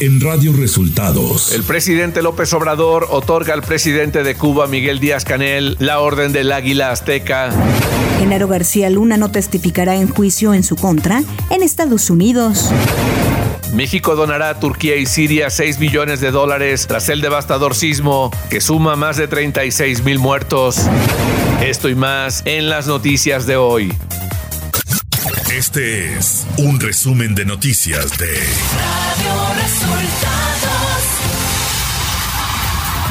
en Radio Resultados. El presidente López Obrador otorga al presidente de Cuba, Miguel Díaz Canel, la orden del Águila Azteca. Genaro García Luna no testificará en juicio en su contra en Estados Unidos. México donará a Turquía y Siria 6 millones de dólares tras el devastador sismo que suma más de 36 mil muertos. Esto y más en las noticias de hoy. Este es un resumen de noticias de Radio Resultados.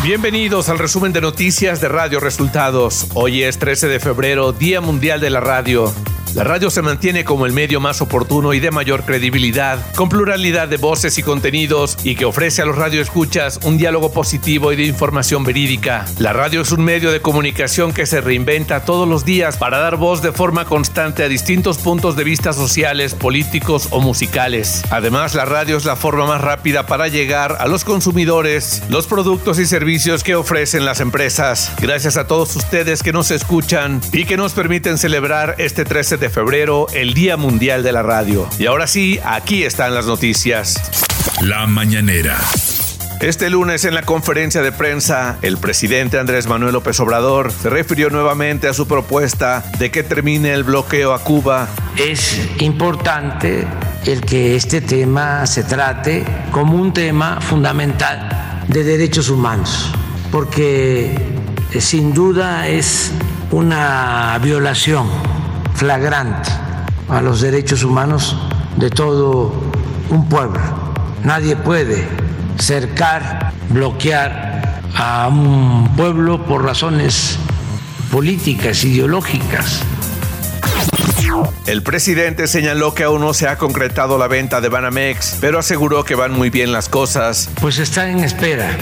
Bienvenidos al resumen de noticias de Radio Resultados. Hoy es 13 de febrero, Día Mundial de la Radio. La radio se mantiene como el medio más oportuno y de mayor credibilidad, con pluralidad de voces y contenidos y que ofrece a los radioescuchas un diálogo positivo y de información verídica. La radio es un medio de comunicación que se reinventa todos los días para dar voz de forma constante a distintos puntos de vista sociales, políticos o musicales. Además, la radio es la forma más rápida para llegar a los consumidores, los productos y servicios que ofrecen las empresas. Gracias a todos ustedes que nos escuchan y que nos permiten celebrar este 13 de febrero, el Día Mundial de la Radio. Y ahora sí, aquí están las noticias. La mañanera. Este lunes en la conferencia de prensa, el presidente Andrés Manuel López Obrador se refirió nuevamente a su propuesta de que termine el bloqueo a Cuba. Es importante el que este tema se trate como un tema fundamental de derechos humanos, porque eh, sin duda es una violación flagrante a los derechos humanos de todo un pueblo. Nadie puede cercar, bloquear a un pueblo por razones políticas, ideológicas. El presidente señaló que aún no se ha concretado la venta de Banamex, pero aseguró que van muy bien las cosas. Pues está en espera,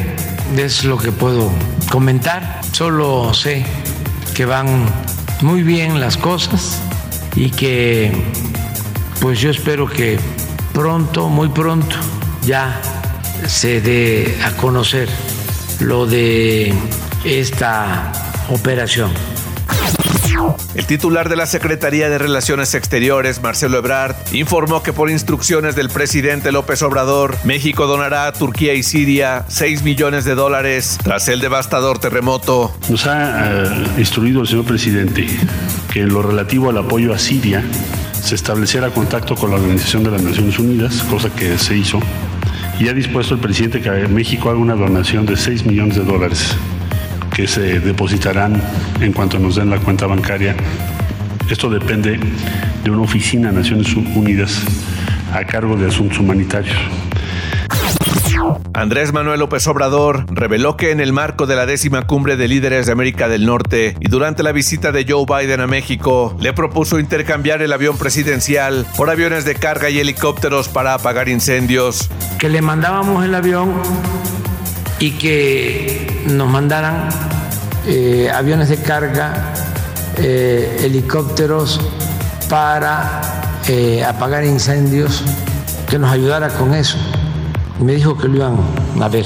es lo que puedo comentar. Solo sé que van muy bien las cosas y que pues yo espero que pronto, muy pronto, ya se dé a conocer lo de esta operación. El titular de la Secretaría de Relaciones Exteriores, Marcelo Ebrard, informó que por instrucciones del presidente López Obrador, México donará a Turquía y Siria 6 millones de dólares tras el devastador terremoto. Nos ha uh, instruido el señor presidente en lo relativo al apoyo a Siria se estableciera contacto con la Organización de las Naciones Unidas, cosa que se hizo, y ha dispuesto el presidente que México haga una donación de 6 millones de dólares que se depositarán en cuanto nos den la cuenta bancaria. Esto depende de una oficina de Naciones Unidas a cargo de asuntos humanitarios. Andrés Manuel López Obrador reveló que en el marco de la décima cumbre de líderes de América del Norte y durante la visita de Joe Biden a México, le propuso intercambiar el avión presidencial por aviones de carga y helicópteros para apagar incendios. Que le mandábamos el avión y que nos mandaran eh, aviones de carga, eh, helicópteros para eh, apagar incendios, que nos ayudara con eso. Me dijo que lo iban a ver.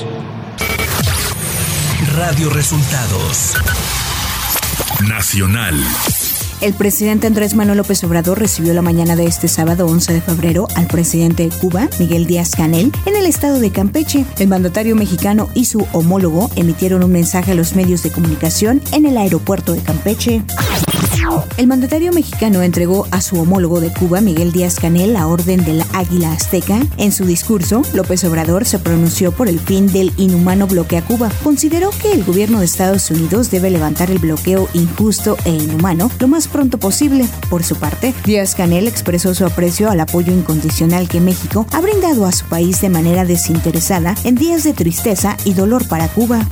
Radio Resultados Nacional. El presidente Andrés Manuel López Obrador recibió la mañana de este sábado 11 de febrero al presidente de Cuba, Miguel Díaz Canel, en el estado de Campeche. El mandatario mexicano y su homólogo emitieron un mensaje a los medios de comunicación en el aeropuerto de Campeche. El mandatario mexicano entregó a su homólogo de Cuba, Miguel Díaz Canel, la orden del Águila Azteca. En su discurso, López Obrador se pronunció por el fin del inhumano bloqueo a Cuba. Consideró que el gobierno de Estados Unidos debe levantar el bloqueo injusto e inhumano lo más pronto posible. Por su parte, Díaz Canel expresó su aprecio al apoyo incondicional que México ha brindado a su país de manera desinteresada en días de tristeza y dolor para Cuba.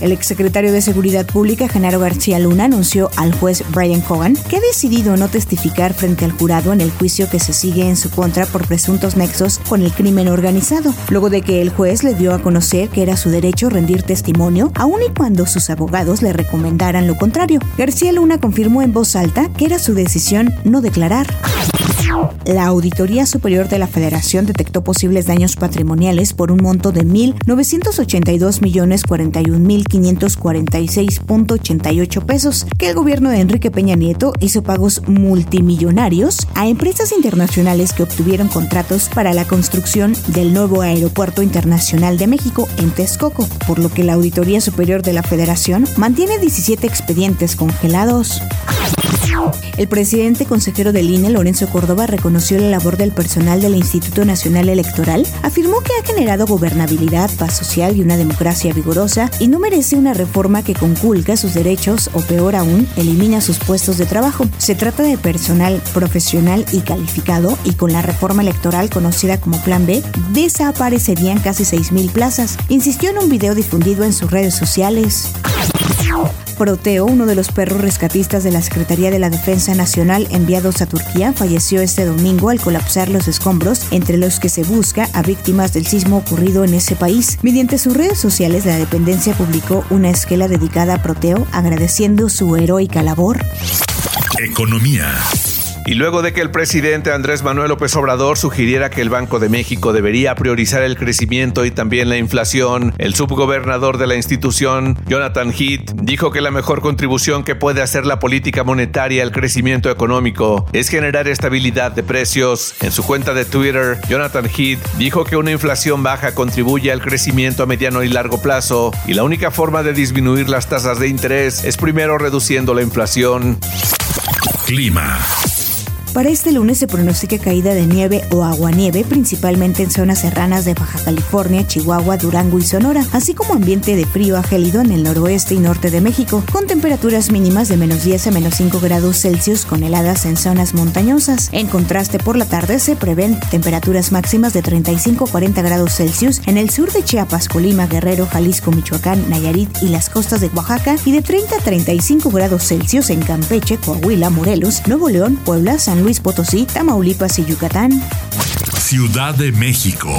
El exsecretario de Seguridad Pública, Genaro García Luna, anunció al juez Brian Cogan que ha decidido no testificar frente al jurado en el juicio que se sigue en su contra por presuntos nexos con el crimen organizado, luego de que el juez le dio a conocer que era su derecho rendir testimonio, aun y cuando sus abogados le recomendaran lo contrario. García Luna confirmó en voz alta que era su decisión no declarar. La Auditoría Superior de la Federación detectó posibles daños patrimoniales por un monto de 1.982.041.546.88 pesos, que el gobierno de Enrique Peña Nieto hizo pagos multimillonarios a empresas internacionales que obtuvieron contratos para la construcción del nuevo Aeropuerto Internacional de México en Texcoco, por lo que la Auditoría Superior de la Federación mantiene 17 expedientes congelados. El presidente consejero del INE, Lorenzo Córdoba, reconoció la labor del personal del Instituto Nacional Electoral, afirmó que ha generado gobernabilidad, paz social y una democracia vigorosa y no merece una reforma que conculca sus derechos o peor aún, elimina sus puestos de trabajo. Se trata de personal profesional y calificado y con la reforma electoral conocida como Plan B, desaparecerían casi 6.000 plazas, insistió en un video difundido en sus redes sociales. Proteo, uno de los perros rescatistas de la Secretaría de la Defensa Nacional enviados a Turquía, falleció este domingo al colapsar los escombros entre los que se busca a víctimas del sismo ocurrido en ese país. Mediante sus redes sociales, la dependencia publicó una esquela dedicada a Proteo agradeciendo su heroica labor. Economía. Y luego de que el presidente Andrés Manuel López Obrador sugiriera que el Banco de México debería priorizar el crecimiento y también la inflación, el subgobernador de la institución, Jonathan Heath, dijo que la mejor contribución que puede hacer la política monetaria al crecimiento económico es generar estabilidad de precios. En su cuenta de Twitter, Jonathan Heath dijo que una inflación baja contribuye al crecimiento a mediano y largo plazo y la única forma de disminuir las tasas de interés es primero reduciendo la inflación. Clima. Para este lunes se pronostica caída de nieve o aguanieve, principalmente en zonas serranas de Baja California, Chihuahua, Durango y Sonora, así como ambiente de frío a gélido en el noroeste y norte de México, con temperaturas mínimas de menos 10 a menos 5 grados Celsius con heladas en zonas montañosas. En contraste, por la tarde se prevén temperaturas máximas de 35 a 40 grados Celsius en el sur de Chiapas, Colima, Guerrero, Jalisco, Michoacán, Nayarit y las costas de Oaxaca y de 30 a 35 grados Celsius en Campeche, Coahuila, Morelos, Nuevo León, Puebla, San Luis Potosí, Tamaulipas y Yucatán. Ciudad de México.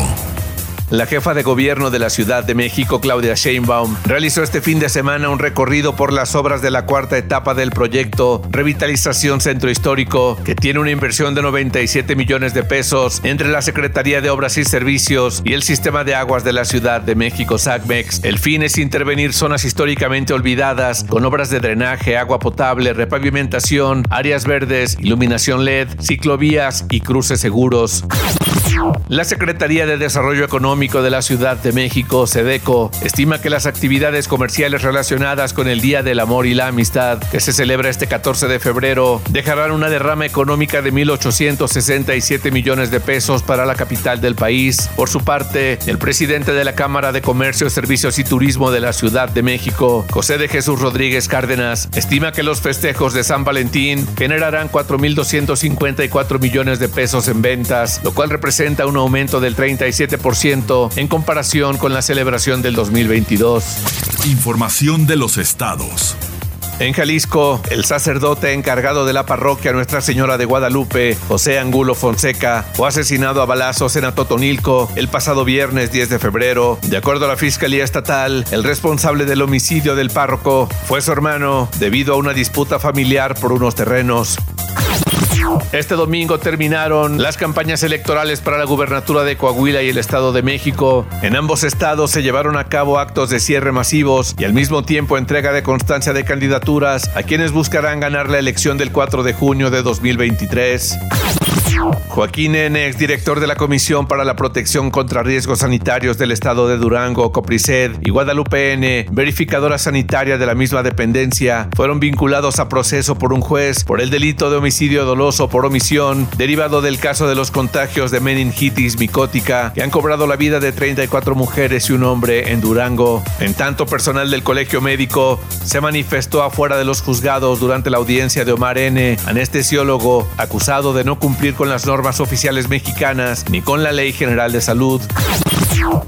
La jefa de gobierno de la Ciudad de México, Claudia Sheinbaum, realizó este fin de semana un recorrido por las obras de la cuarta etapa del proyecto Revitalización Centro Histórico, que tiene una inversión de 97 millones de pesos entre la Secretaría de Obras y Servicios y el Sistema de Aguas de la Ciudad de México, SACMEX. El fin es intervenir zonas históricamente olvidadas con obras de drenaje, agua potable, repavimentación, áreas verdes, iluminación LED, ciclovías y cruces seguros. La Secretaría de Desarrollo Económico de la Ciudad de México, SEDECO, estima que las actividades comerciales relacionadas con el Día del Amor y la Amistad, que se celebra este 14 de febrero, dejarán una derrama económica de 1.867 millones de pesos para la capital del país. Por su parte, el presidente de la Cámara de Comercio, Servicios y Turismo de la Ciudad de México, José de Jesús Rodríguez Cárdenas, estima que los festejos de San Valentín generarán 4.254 millones de pesos en ventas, lo cual representa un aumento del 37% en comparación con la celebración del 2022. Información de los estados. En Jalisco, el sacerdote encargado de la parroquia Nuestra Señora de Guadalupe, José Angulo Fonseca, fue asesinado a balazos en Atotonilco el pasado viernes 10 de febrero. De acuerdo a la Fiscalía Estatal, el responsable del homicidio del párroco fue su hermano debido a una disputa familiar por unos terrenos. Este domingo terminaron las campañas electorales para la gubernatura de Coahuila y el Estado de México. En ambos estados se llevaron a cabo actos de cierre masivos y al mismo tiempo entrega de constancia de candidaturas a quienes buscarán ganar la elección del 4 de junio de 2023. Joaquín N., director de la Comisión para la Protección contra Riesgos Sanitarios del Estado de Durango, Copriced, y Guadalupe N., verificadora sanitaria de la misma dependencia, fueron vinculados a proceso por un juez por el delito de homicidio doloso por omisión, derivado del caso de los contagios de meningitis micótica, que han cobrado la vida de 34 mujeres y un hombre en Durango. En tanto, personal del Colegio Médico se manifestó afuera de los juzgados durante la audiencia de Omar N., anestesiólogo, acusado de no cumplir con las normas oficiales mexicanas ni con la Ley General de Salud.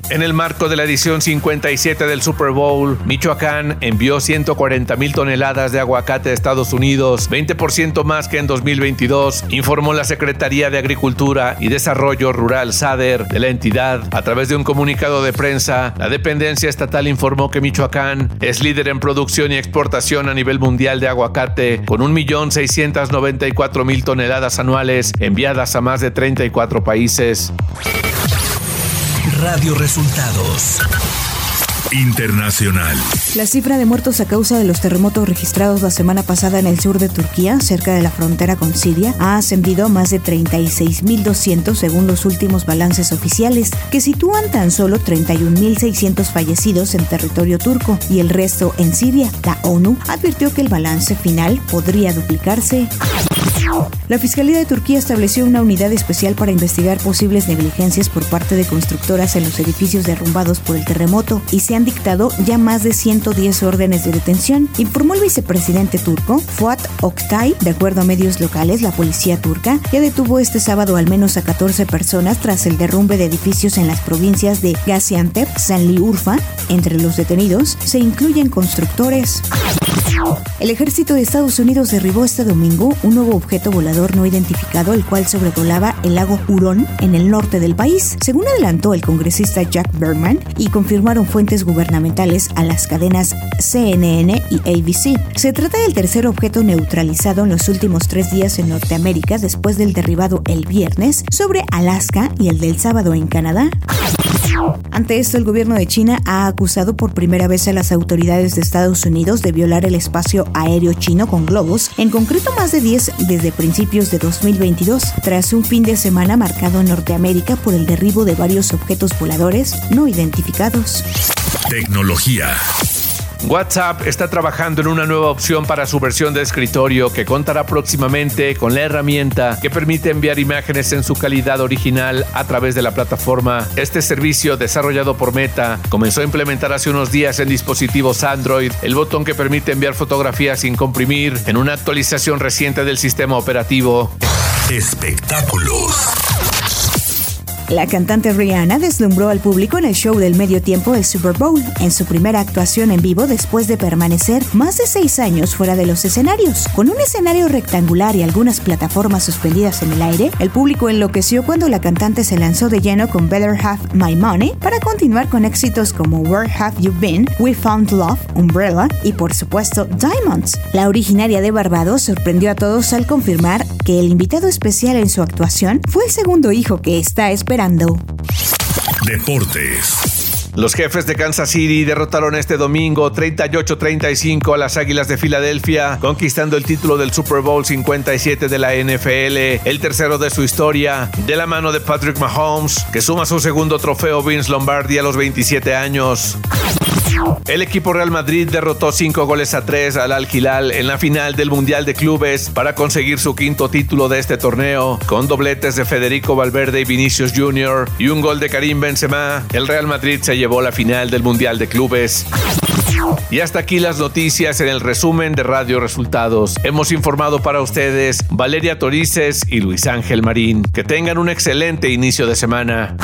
En el marco de la edición 57 del Super Bowl, Michoacán envió 140 mil toneladas de aguacate a Estados Unidos, 20% más que en 2022, informó la Secretaría de Agricultura y Desarrollo Rural SADER de la entidad. A través de un comunicado de prensa, la dependencia estatal informó que Michoacán es líder en producción y exportación a nivel mundial de aguacate, con 1.694.000 toneladas anuales enviadas a más de 34 países. Radio Resultados. Internacional. La cifra de muertos a causa de los terremotos registrados la semana pasada en el sur de Turquía, cerca de la frontera con Siria, ha ascendido a más de 36.200 según los últimos balances oficiales, que sitúan tan solo 31.600 fallecidos en territorio turco y el resto en Siria. La ONU advirtió que el balance final podría duplicarse. La Fiscalía de Turquía estableció una unidad especial para investigar posibles negligencias por parte de constructoras en los edificios derrumbados por el terremoto y se han dictado ya más de 110 órdenes de detención, informó el vicepresidente turco Fuat Oktay. De acuerdo a medios locales, la policía turca ya detuvo este sábado al menos a 14 personas tras el derrumbe de edificios en las provincias de Gaziantep, Sanliurfa. Entre los detenidos se incluyen constructores. El ejército de Estados Unidos derribó este domingo un nuevo objeto volador no identificado, el cual sobrevolaba el lago Hurón en el norte del país, según adelantó el congresista Jack Berman y confirmaron fuentes gubernamentales a las cadenas CNN y ABC. Se trata del tercer objeto neutralizado en los últimos tres días en Norteamérica después del derribado el viernes sobre Alaska y el del sábado en Canadá. Ante esto, el gobierno de China ha acusado por primera vez a las autoridades de Estados Unidos de violar el espacio aéreo chino con globos, en concreto más de 10 desde principios de 2022, tras un fin de semana marcado en Norteamérica por el derribo de varios objetos voladores no identificados. Tecnología. WhatsApp está trabajando en una nueva opción para su versión de escritorio que contará próximamente con la herramienta que permite enviar imágenes en su calidad original a través de la plataforma. Este servicio, desarrollado por Meta, comenzó a implementar hace unos días en dispositivos Android el botón que permite enviar fotografías sin comprimir en una actualización reciente del sistema operativo. Espectáculos. La cantante Rihanna deslumbró al público en el show del medio tiempo del Super Bowl, en su primera actuación en vivo después de permanecer más de seis años fuera de los escenarios. Con un escenario rectangular y algunas plataformas suspendidas en el aire, el público enloqueció cuando la cantante se lanzó de lleno con Better Have My Money para continuar con éxitos como Where Have You Been, We Found Love, Umbrella y por supuesto Diamonds. La originaria de Barbados sorprendió a todos al confirmar que el invitado especial en su actuación fue el segundo hijo que está esperando Deportes. Los jefes de Kansas City derrotaron este domingo 38-35 a las Águilas de Filadelfia, conquistando el título del Super Bowl 57 de la NFL, el tercero de su historia, de la mano de Patrick Mahomes, que suma su segundo trofeo Vince Lombardi a los 27 años. El equipo Real Madrid derrotó 5 goles a 3 al Al Hilal en la final del Mundial de Clubes para conseguir su quinto título de este torneo, con dobletes de Federico Valverde y Vinicius Jr. y un gol de Karim Benzema. El Real Madrid se llevó la final del Mundial de Clubes. Y hasta aquí las noticias en el resumen de Radio Resultados. Hemos informado para ustedes Valeria Torices y Luis Ángel Marín. Que tengan un excelente inicio de semana.